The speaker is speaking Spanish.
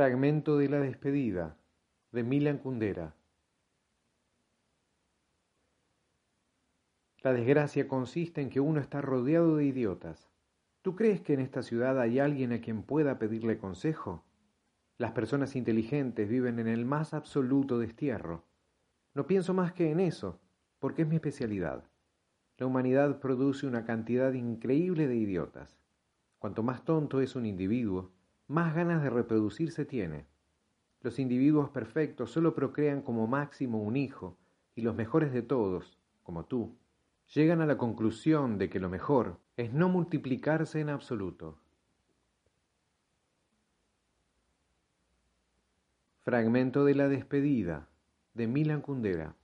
Fragmento de la despedida de Milan Kundera. La desgracia consiste en que uno está rodeado de idiotas. ¿Tú crees que en esta ciudad hay alguien a quien pueda pedirle consejo? Las personas inteligentes viven en el más absoluto destierro. No pienso más que en eso, porque es mi especialidad. La humanidad produce una cantidad increíble de idiotas. Cuanto más tonto es un individuo, más ganas de reproducirse tiene. Los individuos perfectos solo procrean como máximo un hijo, y los mejores de todos, como tú, llegan a la conclusión de que lo mejor es no multiplicarse en absoluto. Fragmento de la despedida de Milan Kundera.